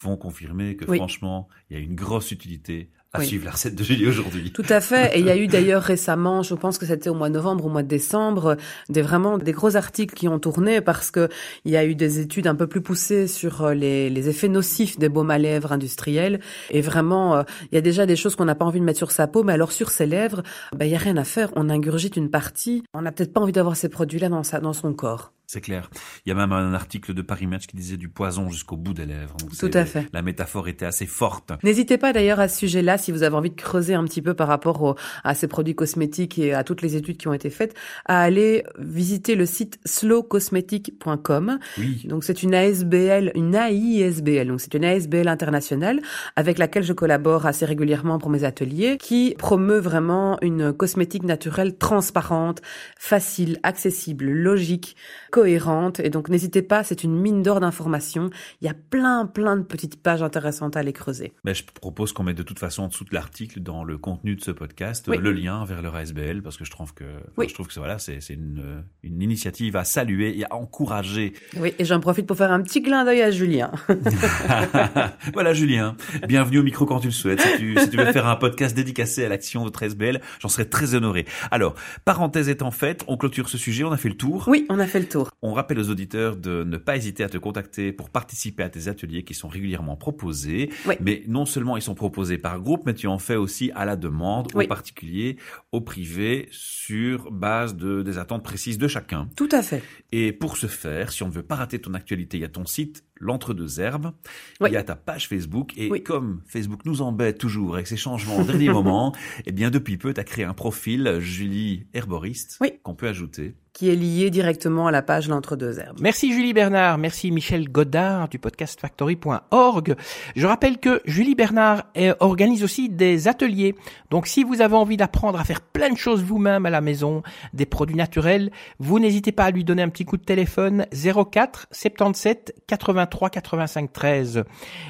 vont confirmer que Oui. franchement, il y a une grosse utilité à Oui. suivre la recette de Julie aujourd'hui. Tout à fait. Et il y a eu d'ailleurs récemment, je pense que c'était au mois de novembre, au mois de décembre, des vraiment des gros articles qui ont tourné parce que il y a eu des études un peu plus poussées sur euh, les, les effets nocifs des baumes à lèvres industriels. Et vraiment, euh, il y a déjà des choses qu'on n'a pas envie de mettre sur sa peau, mais alors sur ses lèvres, ben, il y a rien à faire. On ingurgite une partie. On n'a peut-être pas envie d'avoir ces produits-là dans sa, dans son corps. C'est clair. Il y a même un article de Paris Match qui disait du poison jusqu'au bout des lèvres. Donc, Tout à fait. La métaphore était assez forte. N'hésitez pas d'ailleurs à ce sujet-là, si vous avez envie de creuser un petit peu par rapport au- à ces produits cosmétiques et à toutes les études qui ont été faites, à aller visiter le site slowcosmetic.com. Oui. Donc c'est une ASBL, une AISBL, donc c'est une ASBL internationale avec laquelle je collabore assez régulièrement pour mes ateliers, qui promeut vraiment une cosmétique naturelle transparente, facile, accessible, logique, cohérente. Et donc n'hésitez pas, c'est une mine d'or d'informations. Il y a plein, plein de petites pages intéressantes à aller creuser. Ben, je propose qu'on mette de toute façon en dessous de l'article, dans le contenu de ce podcast, Oui. le lien vers leur ASBL, parce que je trouve que, Oui. je trouve que c'est- voilà, c'est c'est une, une initiative à saluer et à encourager. Oui, et j'en profite pour faire un petit clin d'œil à Julien. voilà, Julien. Bienvenue au micro quand tu le souhaites. Si tu, si tu veux faire un podcast dédicacé à l'action de votre ASBL, j'en serais très honoré. Alors, parenthèse étant faite, on clôture ce sujet, on a fait le tour. Oui, on a fait le tour. On rappelle aux auditeurs de ne pas hésiter à te contacter pour participer à tes ateliers qui sont régulièrement proposés. Oui. Mais non seulement ils sont proposés par groupe, mais tu en fais aussi à la demande, Oui. aux particuliers, aux privés, sur base de, des attentes précises de chacun. Tout à fait. Et pour ce faire, si on ne veut pas rater ton actualité, il y a ton site L'Entre-deux Herbes, Oui. il y a ta page Facebook, et comme Facebook nous embête toujours avec ses changements au dernier moment, eh bien depuis peu, tu as créé un profil Julie Herboriste Oui. qu'on peut ajouter. Qui est lié directement à la page L'Entre-deux Herbes. Merci Julie Bernard, merci Michel Godard du podcastfactory.org. Je rappelle que Julie Bernard organise aussi des ateliers. Donc si vous avez envie d'apprendre à faire plein de choses vous-même à la maison, des produits naturels, vous n'hésitez pas à lui donner un petit coup de téléphone 04 77 83 85 13.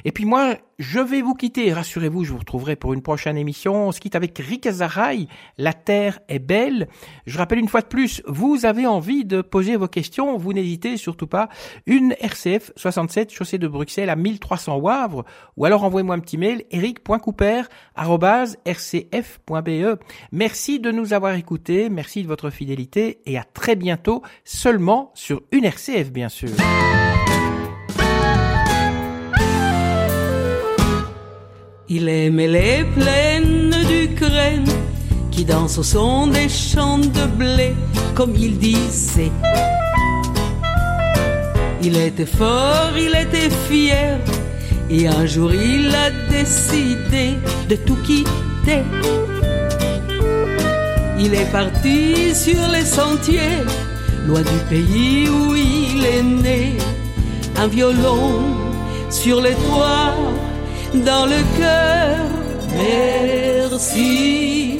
Et puis moi, je vais vous quitter. Rassurez-vous, je vous retrouverai pour une prochaine émission. On se quitte avec Rick Azaray. La terre est belle. Je rappelle une fois de plus, vous avez envie de poser vos questions, vous n'hésitez surtout pas. Une RCF 67 chaussée de Bruxelles à 1300 Wavre ou alors envoyez-moi un petit mail eric.couper@rcf.be. Merci de nous avoir écoutés, merci de votre fidélité et à très bientôt seulement sur une RCF bien sûr. Il aimait les plaines d'Ukraine qui dansent au son des champs de blé, comme il disait. Il était fort, il était fier, et un jour il a décidé de tout quitter. Il est parti sur les sentiers, loin du pays où il est né. Un violon sur les toits, dans le cœur. Merci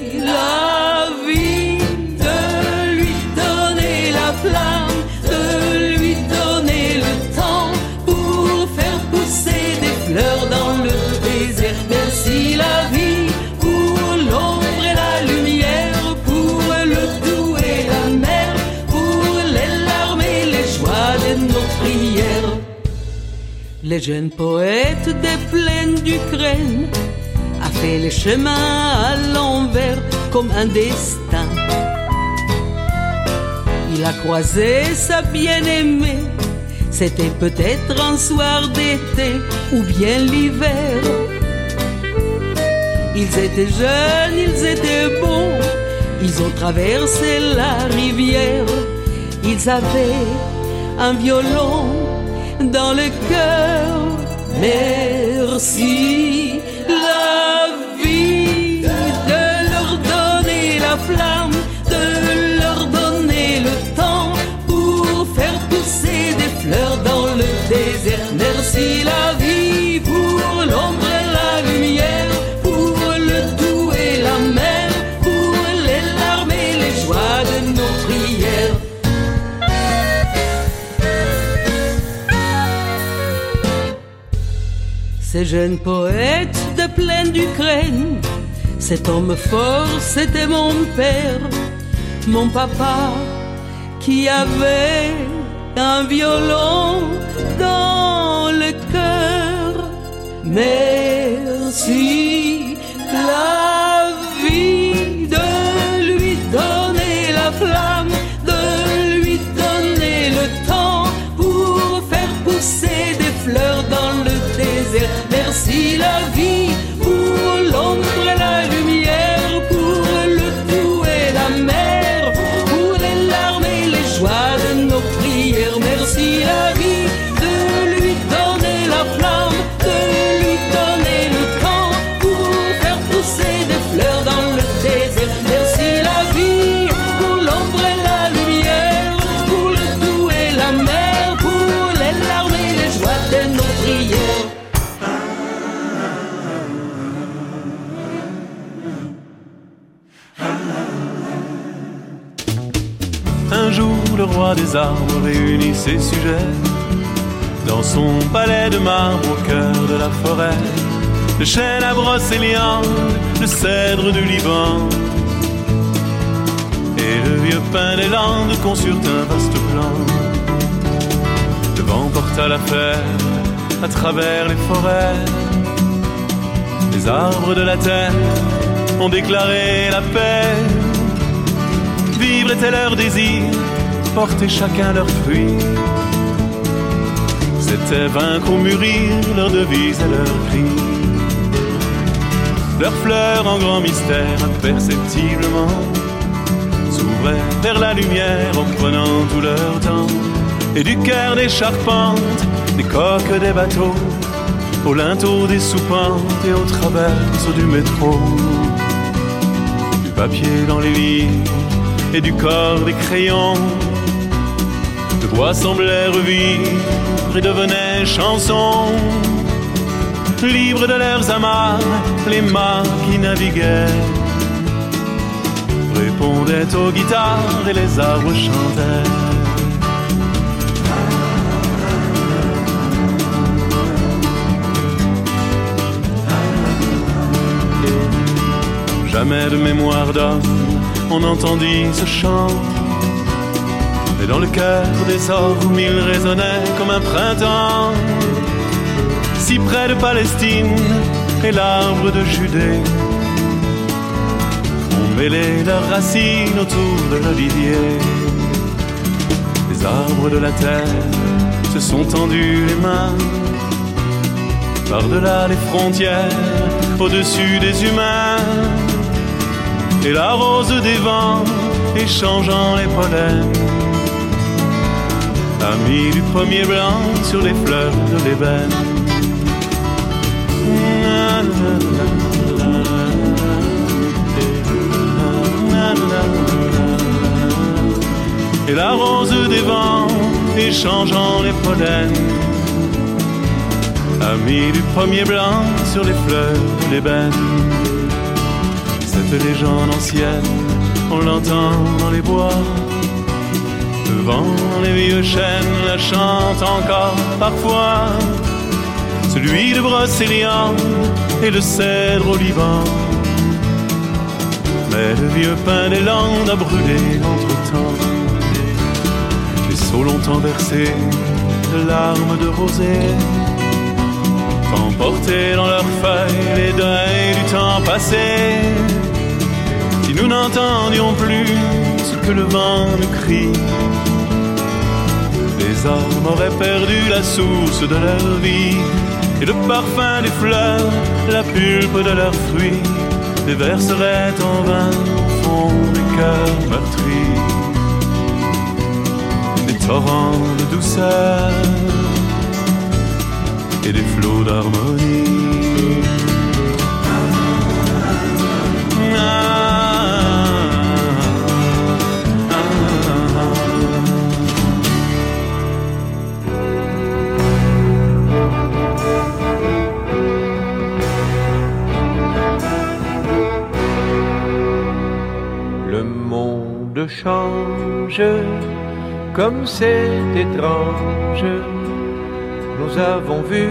Le jeune poète des plaines d'Ukraine a fait le chemin à l'envers comme un destin. Il a croisé sa bien-aimée, c'était peut-être un soir d'été ou bien l'hiver. Ils étaient jeunes, ils étaient beaux, ils ont traversé la rivière, ils avaient un violon dans le cœur. Merci la vie de leur donner la flamme, Ces jeunes poètes de plaine d'Ukraine, cet homme fort, c'était mon père, mon papa, qui avait un violon dans le cœur. Merci la des arbres réunit ses sujets dans son palais de marbre au cœur de la forêt. Le chêne à brocéliande, le cèdre du Liban et le vieux pin des Landes conçurent un vaste plan. Le vent porta la fève à travers les forêts. Les arbres de la terre ont déclaré la paix. Vivre était leur désir, porter chacun leurs fruits. C'était vaincre ou mûrir leur devise et leur cri. Leurs fleurs en grand mystère, imperceptiblement, s'ouvraient vers la lumière en prenant tout leur temps. Et du cœur des charpentes, des coques des bateaux, au linteau des soupentes et aux traverses du métro. Du papier dans les livres et du corps des crayons. Le bois semblait revivre et devenait chanson. Libres de leurs amarres, les mâts qui naviguaient répondaient aux guitares et les arbres chantaient. Jamais de mémoire d'homme on entendit ce chant. Et dans le cœur des ormes, il résonnait comme un printemps. Si près de Palestine et l'arbre de Judée ont mêlé leurs racines autour de l'olivier. Les arbres de la terre se sont tendus les mains. Par-delà les frontières, au-dessus des humains et la rose des vents échangeant les pollens a mis du pommier blanc sur les fleurs de l'ébène. Et la rose des vents échangeant les pollens a mis du pommier blanc sur les fleurs de l'ébène. Cette légende ancienne, on l'entend dans les bois. Devant les vieux chênes, la chante encore parfois. Celui de Brocéliande et le cèdre au Liban. Mais le vieux pin des Landes a brûlé entre-temps. Les sauts longtemps versés de larmes de rosée emporter dans leurs feuilles les deuils du temps passé. Nous n'entendions plus ce que le vent nous crie, les hommes auraient perdu la source de leur vie et le parfum des fleurs, la pulpe de leurs fruits, déverserait en vain au fond des cœurs meurtris des torrents de douceur et des flots d'harmonie. Change comme c'est étrange. Nous avons vu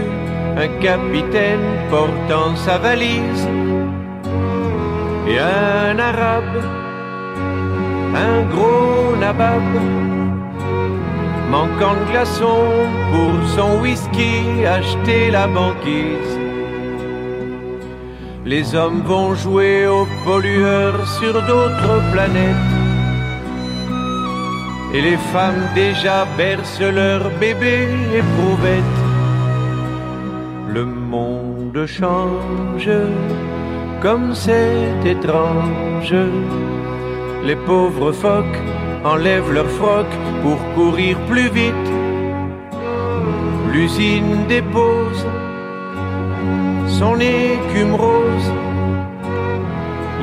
un capitaine portant sa valise et un arabe, un gros nabab, manquant de glaçons pour son whisky, acheter la banquise. Les hommes vont jouer aux pollueurs sur d'autres planètes. Et les femmes déjà bercent leurs bébés éprouvettes. Le monde change comme c'est étrange. Les pauvres phoques enlèvent leur froc pour courir plus vite. L'usine dépose son écume rose.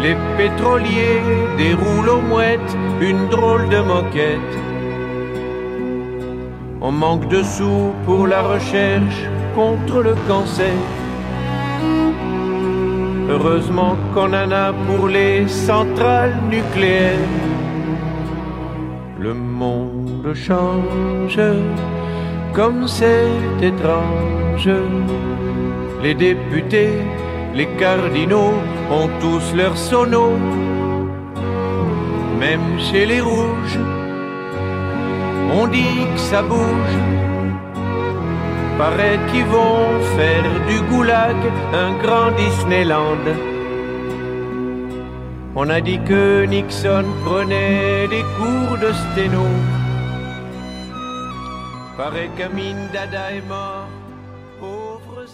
Les pétroliers déroulent aux mouettes une drôle de moquette. On manque de sous pour la recherche contre le cancer. Heureusement qu'on en a pour les centrales nucléaires. Le monde change comme c'est étrange. Les députés, les cardinaux ont tous leurs sonos, même chez les rouges. On dit que ça bouge. Paraît qu'ils vont faire du goulag un grand Disneyland. On a dit que Nixon prenait des cours de sténo. Paraît qu'Amin Dada est mort, pauvres.